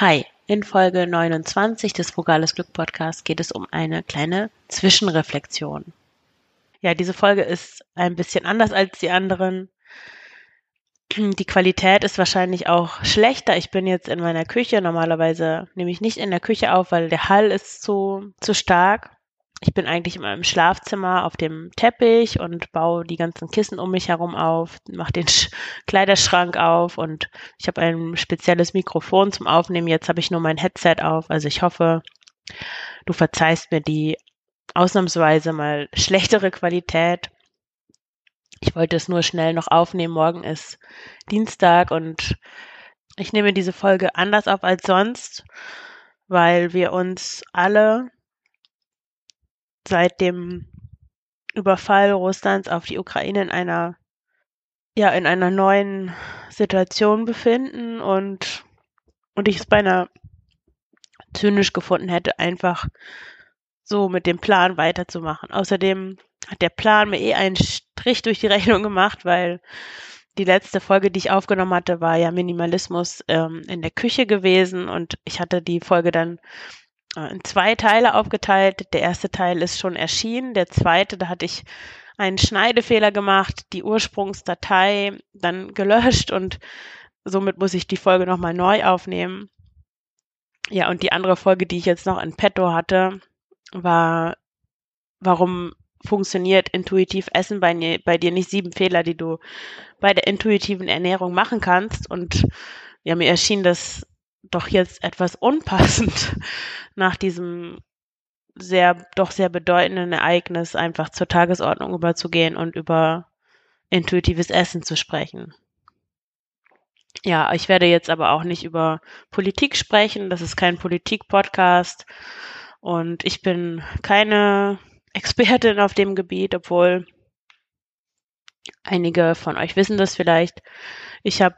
Hi, in Folge 29 des Frugales Glück Podcasts geht es um eine kleine Zwischenreflexion. Ja, diese Folge ist ein bisschen anders als die anderen. Die Qualität ist wahrscheinlich auch schlechter. Ich bin jetzt in meiner Küche. Normalerweise nehme ich nicht in der Küche auf, weil der Hall ist zu, zu stark ich bin eigentlich immer im Schlafzimmer auf dem Teppich und baue die ganzen Kissen um mich herum auf, mache den Sch Kleiderschrank auf und ich habe ein spezielles Mikrofon zum Aufnehmen. Jetzt habe ich nur mein Headset auf. Also ich hoffe, du verzeihst mir die ausnahmsweise mal schlechtere Qualität. Ich wollte es nur schnell noch aufnehmen. Morgen ist Dienstag und ich nehme diese Folge anders auf als sonst, weil wir uns alle seit dem Überfall Russlands auf die Ukraine in einer ja in einer neuen Situation befinden und und ich es beinahe zynisch gefunden hätte, einfach so mit dem Plan weiterzumachen. Außerdem hat der Plan mir eh einen Strich durch die Rechnung gemacht, weil die letzte Folge, die ich aufgenommen hatte, war ja Minimalismus ähm, in der Küche gewesen und ich hatte die Folge dann in zwei Teile aufgeteilt. Der erste Teil ist schon erschienen. Der zweite, da hatte ich einen Schneidefehler gemacht, die Ursprungsdatei dann gelöscht und somit muss ich die Folge nochmal neu aufnehmen. Ja, und die andere Folge, die ich jetzt noch in petto hatte, war, warum funktioniert intuitiv Essen bei, bei dir nicht sieben Fehler, die du bei der intuitiven Ernährung machen kannst. Und ja, mir erschien das doch jetzt etwas unpassend nach diesem sehr, doch sehr bedeutenden Ereignis einfach zur Tagesordnung überzugehen und über intuitives Essen zu sprechen. Ja, ich werde jetzt aber auch nicht über Politik sprechen. Das ist kein Politik-Podcast. Und ich bin keine Expertin auf dem Gebiet, obwohl einige von euch wissen das vielleicht. Ich habe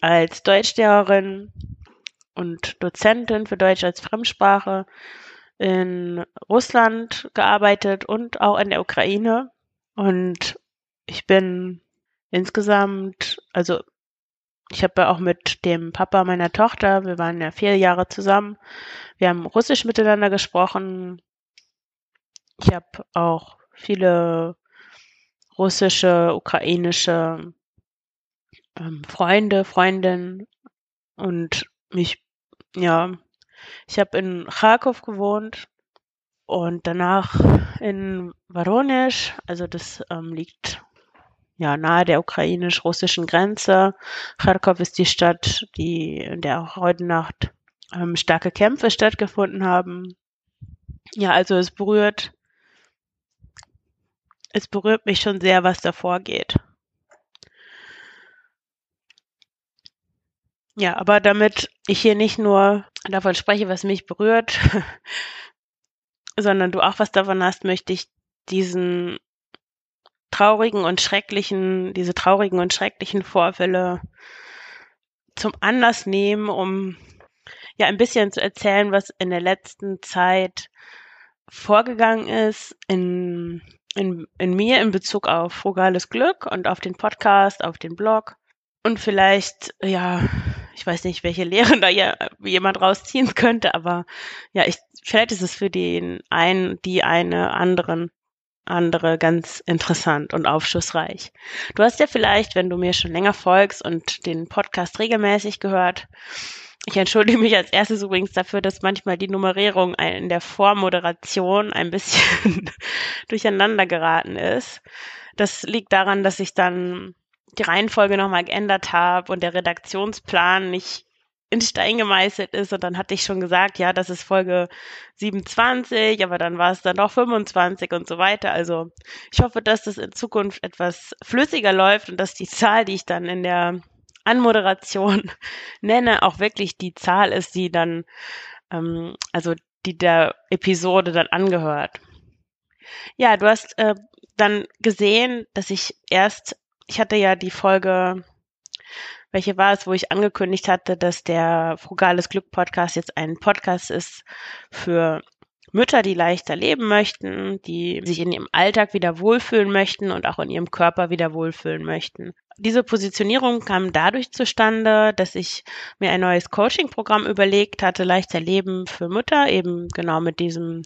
als Deutschlehrerin und Dozentin für Deutsch als Fremdsprache in Russland gearbeitet und auch in der Ukraine. Und ich bin insgesamt, also ich habe auch mit dem Papa meiner Tochter, wir waren ja vier Jahre zusammen, wir haben Russisch miteinander gesprochen. Ich habe auch viele russische, ukrainische ähm, Freunde, Freundinnen und mich, ja, ich habe in Kharkov gewohnt und danach in Voronezh, also das ähm, liegt ja nahe der ukrainisch-russischen Grenze. Kharkov ist die Stadt, die in der auch heute Nacht ähm, starke Kämpfe stattgefunden haben. Ja, also es berührt, es berührt mich schon sehr, was da vorgeht. Ja, aber damit ich hier nicht nur davon spreche, was mich berührt, sondern du auch was davon hast, möchte ich diesen traurigen und schrecklichen, diese traurigen und schrecklichen Vorfälle zum Anlass nehmen, um ja ein bisschen zu erzählen, was in der letzten Zeit vorgegangen ist in, in, in mir in Bezug auf frugales Glück und auf den Podcast, auf den Blog und vielleicht, ja, ich weiß nicht, welche Lehren da ja jemand rausziehen könnte, aber ja, ich, vielleicht ist es für den einen, die eine anderen andere ganz interessant und aufschlussreich. Du hast ja vielleicht, wenn du mir schon länger folgst und den Podcast regelmäßig gehört, ich entschuldige mich als erstes übrigens dafür, dass manchmal die Nummerierung in der Vormoderation ein bisschen durcheinander geraten ist. Das liegt daran, dass ich dann die Reihenfolge nochmal geändert habe und der Redaktionsplan nicht in Stein gemeißelt ist. Und dann hatte ich schon gesagt, ja, das ist Folge 27, aber dann war es dann doch 25 und so weiter. Also ich hoffe, dass das in Zukunft etwas flüssiger läuft und dass die Zahl, die ich dann in der Anmoderation nenne, auch wirklich die Zahl ist, die dann, ähm, also die der Episode dann angehört. Ja, du hast äh, dann gesehen, dass ich erst ich hatte ja die Folge, welche war es, wo ich angekündigt hatte, dass der Frugales Glück Podcast jetzt ein Podcast ist für Mütter, die leichter leben möchten, die sich in ihrem Alltag wieder wohlfühlen möchten und auch in ihrem Körper wieder wohlfühlen möchten. diese Positionierung kam dadurch zustande, dass ich mir ein neues Coaching-Programm überlegt hatte, leichter Leben für Mütter, eben genau mit diesem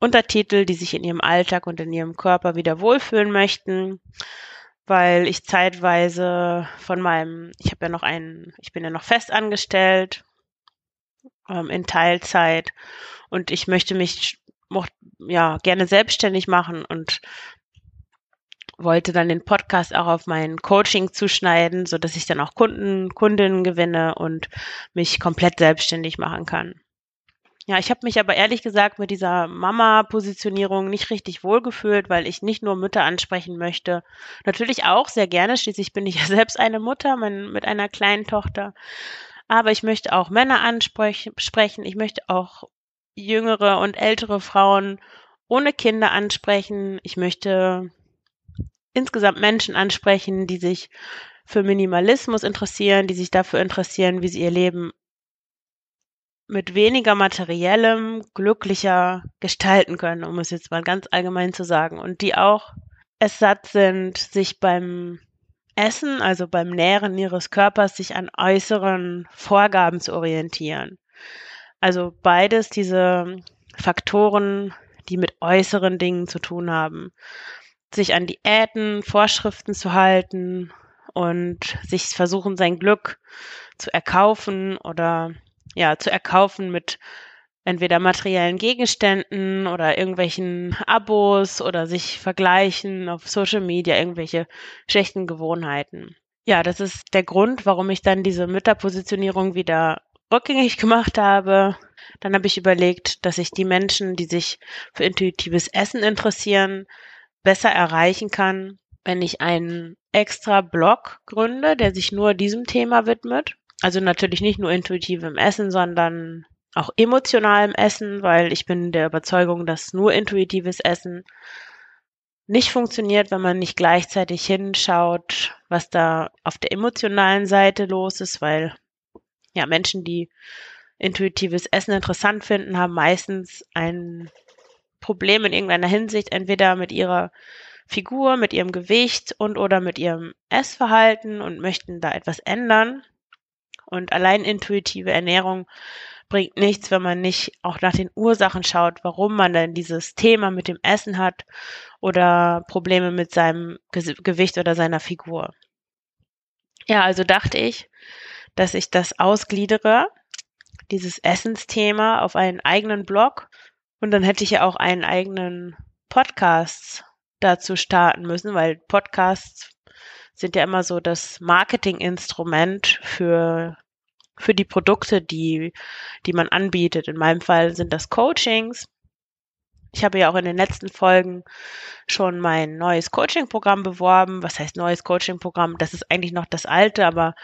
Untertitel, die sich in ihrem Alltag und in ihrem Körper wieder wohlfühlen möchten, weil ich zeitweise von meinem, ich habe ja noch einen, ich bin ja noch fest angestellt ähm, in Teilzeit und ich möchte mich ja gerne selbstständig machen und wollte dann den Podcast auch auf mein Coaching zuschneiden, so dass ich dann auch Kunden, Kundinnen gewinne und mich komplett selbstständig machen kann. Ja, ich habe mich aber ehrlich gesagt mit dieser Mama-Positionierung nicht richtig wohlgefühlt, weil ich nicht nur Mütter ansprechen möchte. Natürlich auch sehr gerne, schließlich bin ich ja selbst eine Mutter mein, mit einer kleinen Tochter. Aber ich möchte auch Männer ansprechen. Ich möchte auch jüngere und ältere Frauen ohne Kinder ansprechen. Ich möchte insgesamt Menschen ansprechen, die sich für Minimalismus interessieren, die sich dafür interessieren, wie sie ihr Leben mit weniger materiellem glücklicher gestalten können, um es jetzt mal ganz allgemein zu sagen. Und die auch es satt sind, sich beim Essen, also beim Nähren ihres Körpers, sich an äußeren Vorgaben zu orientieren. Also beides diese Faktoren, die mit äußeren Dingen zu tun haben. Sich an Diäten, Vorschriften zu halten und sich versuchen, sein Glück zu erkaufen oder ja, zu erkaufen mit entweder materiellen Gegenständen oder irgendwelchen Abos oder sich vergleichen auf Social Media, irgendwelche schlechten Gewohnheiten. Ja, das ist der Grund, warum ich dann diese Mütterpositionierung wieder rückgängig gemacht habe. Dann habe ich überlegt, dass ich die Menschen, die sich für intuitives Essen interessieren, besser erreichen kann, wenn ich einen extra Blog gründe, der sich nur diesem Thema widmet. Also natürlich nicht nur intuitivem Essen, sondern auch emotionalem Essen, weil ich bin der Überzeugung, dass nur intuitives Essen nicht funktioniert, wenn man nicht gleichzeitig hinschaut, was da auf der emotionalen Seite los ist, weil ja Menschen, die intuitives Essen interessant finden, haben meistens ein Problem in irgendeiner Hinsicht, entweder mit ihrer Figur, mit ihrem Gewicht und oder mit ihrem Essverhalten und möchten da etwas ändern. Und allein intuitive Ernährung bringt nichts, wenn man nicht auch nach den Ursachen schaut, warum man denn dieses Thema mit dem Essen hat oder Probleme mit seinem Gewicht oder seiner Figur. Ja, also dachte ich, dass ich das ausgliedere, dieses Essensthema auf einen eigenen Blog und dann hätte ich ja auch einen eigenen Podcast dazu starten müssen, weil Podcasts sind ja immer so das Marketinginstrument für für die Produkte, die, die man anbietet. In meinem Fall sind das Coachings. Ich habe ja auch in den letzten Folgen schon mein neues Coaching-Programm beworben. Was heißt neues Coaching-Programm? Das ist eigentlich noch das alte, aber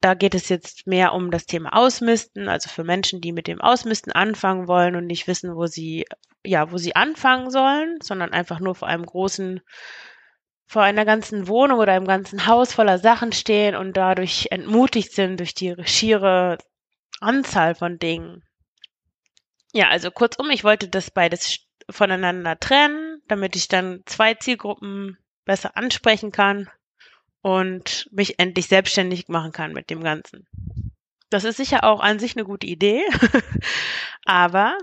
da geht es jetzt mehr um das Thema Ausmisten, also für Menschen, die mit dem Ausmisten anfangen wollen und nicht wissen, wo sie, ja, wo sie anfangen sollen, sondern einfach nur vor einem großen vor einer ganzen Wohnung oder einem ganzen Haus voller Sachen stehen und dadurch entmutigt sind durch die schiere Anzahl von Dingen. Ja, also kurzum, ich wollte das beides voneinander trennen, damit ich dann zwei Zielgruppen besser ansprechen kann und mich endlich selbstständig machen kann mit dem Ganzen. Das ist sicher auch an sich eine gute Idee, aber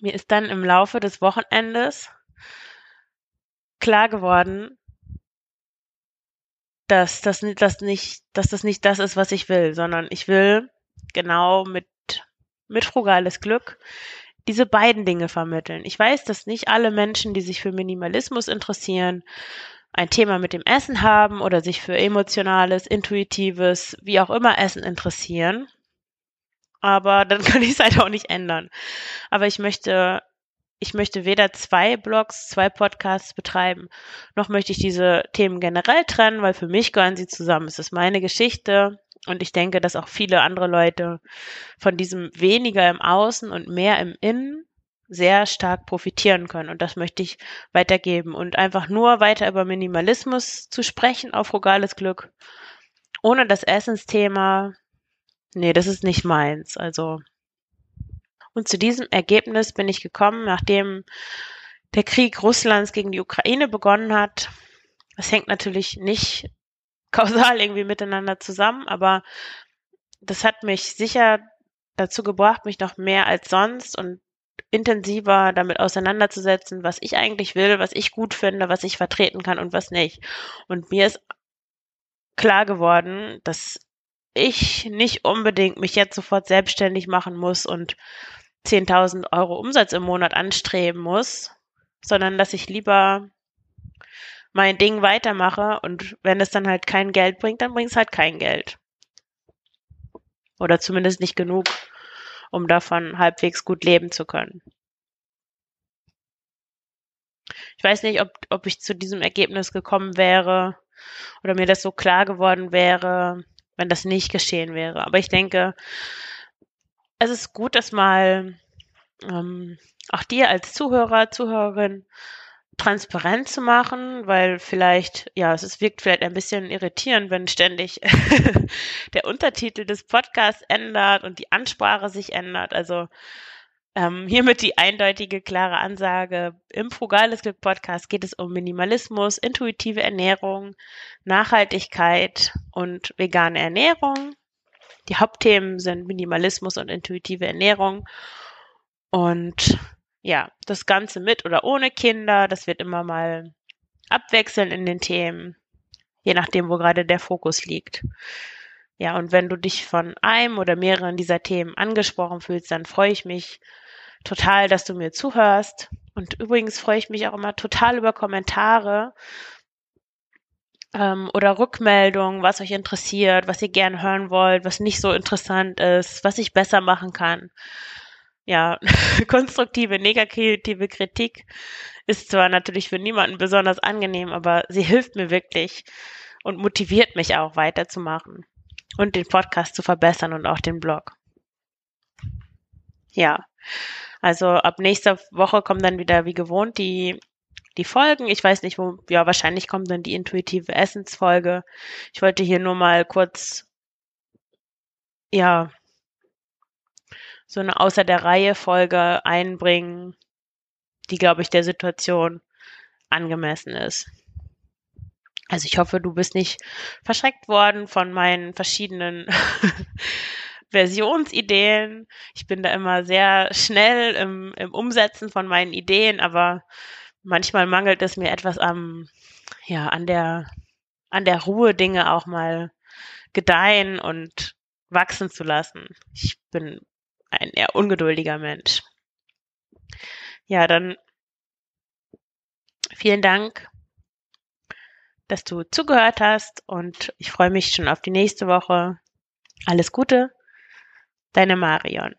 mir ist dann im Laufe des Wochenendes klar geworden, dass das, das nicht, dass das nicht das ist, was ich will, sondern ich will genau mit, mit frugales Glück diese beiden Dinge vermitteln. Ich weiß, dass nicht alle Menschen, die sich für Minimalismus interessieren, ein Thema mit dem Essen haben oder sich für emotionales, intuitives, wie auch immer Essen interessieren. Aber dann kann ich es halt auch nicht ändern. Aber ich möchte ich möchte weder zwei Blogs, zwei Podcasts betreiben, noch möchte ich diese Themen generell trennen, weil für mich gehören sie zusammen. Es ist meine Geschichte und ich denke, dass auch viele andere Leute von diesem weniger im Außen und mehr im Innen sehr stark profitieren können. Und das möchte ich weitergeben. Und einfach nur weiter über Minimalismus zu sprechen auf frugales Glück, ohne das Essensthema, nee, das ist nicht meins. Also und zu diesem Ergebnis bin ich gekommen, nachdem der Krieg Russlands gegen die Ukraine begonnen hat, Das hängt natürlich nicht kausal irgendwie miteinander zusammen, aber das hat mich sicher dazu gebracht, mich noch mehr als sonst und intensiver damit auseinanderzusetzen, was ich eigentlich will, was ich gut finde, was ich vertreten kann und was nicht. Und mir ist klar geworden, dass ich nicht unbedingt mich jetzt sofort selbstständig machen muss und 10.000 Euro Umsatz im Monat anstreben muss, sondern dass ich lieber mein Ding weitermache und wenn es dann halt kein Geld bringt, dann bringt es halt kein Geld. Oder zumindest nicht genug, um davon halbwegs gut leben zu können. Ich weiß nicht, ob, ob ich zu diesem Ergebnis gekommen wäre oder mir das so klar geworden wäre, wenn das nicht geschehen wäre. Aber ich denke, es ist gut, das mal ähm, auch dir als Zuhörer, Zuhörerin transparent zu machen, weil vielleicht, ja, es ist, wirkt vielleicht ein bisschen irritierend, wenn ständig der Untertitel des Podcasts ändert und die Ansprache sich ändert. Also ähm, hiermit die eindeutige, klare Ansage. Im Frugales Glück Podcast geht es um Minimalismus, intuitive Ernährung, Nachhaltigkeit und vegane Ernährung. Die Hauptthemen sind Minimalismus und intuitive Ernährung. Und ja, das Ganze mit oder ohne Kinder, das wird immer mal abwechseln in den Themen, je nachdem, wo gerade der Fokus liegt. Ja, und wenn du dich von einem oder mehreren dieser Themen angesprochen fühlst, dann freue ich mich total, dass du mir zuhörst. Und übrigens freue ich mich auch immer total über Kommentare ähm, oder Rückmeldungen, was euch interessiert, was ihr gern hören wollt, was nicht so interessant ist, was ich besser machen kann ja, konstruktive, negative Kritik ist zwar natürlich für niemanden besonders angenehm, aber sie hilft mir wirklich und motiviert mich auch weiterzumachen und den Podcast zu verbessern und auch den Blog. Ja, also ab nächster Woche kommen dann wieder wie gewohnt die die Folgen. Ich weiß nicht, wo, ja, wahrscheinlich kommt dann die intuitive Essensfolge. Ich wollte hier nur mal kurz, ja, so eine außer der Reihe Folge einbringen, die, glaube ich, der Situation angemessen ist. Also ich hoffe, du bist nicht verschreckt worden von meinen verschiedenen Versionsideen. Ich bin da immer sehr schnell im, im Umsetzen von meinen Ideen, aber manchmal mangelt es mir etwas am, ja, an der, an der Ruhe, Dinge auch mal gedeihen und wachsen zu lassen. Ich bin ein eher ungeduldiger Mensch. Ja, dann vielen Dank, dass du zugehört hast und ich freue mich schon auf die nächste Woche. Alles Gute, deine Marion.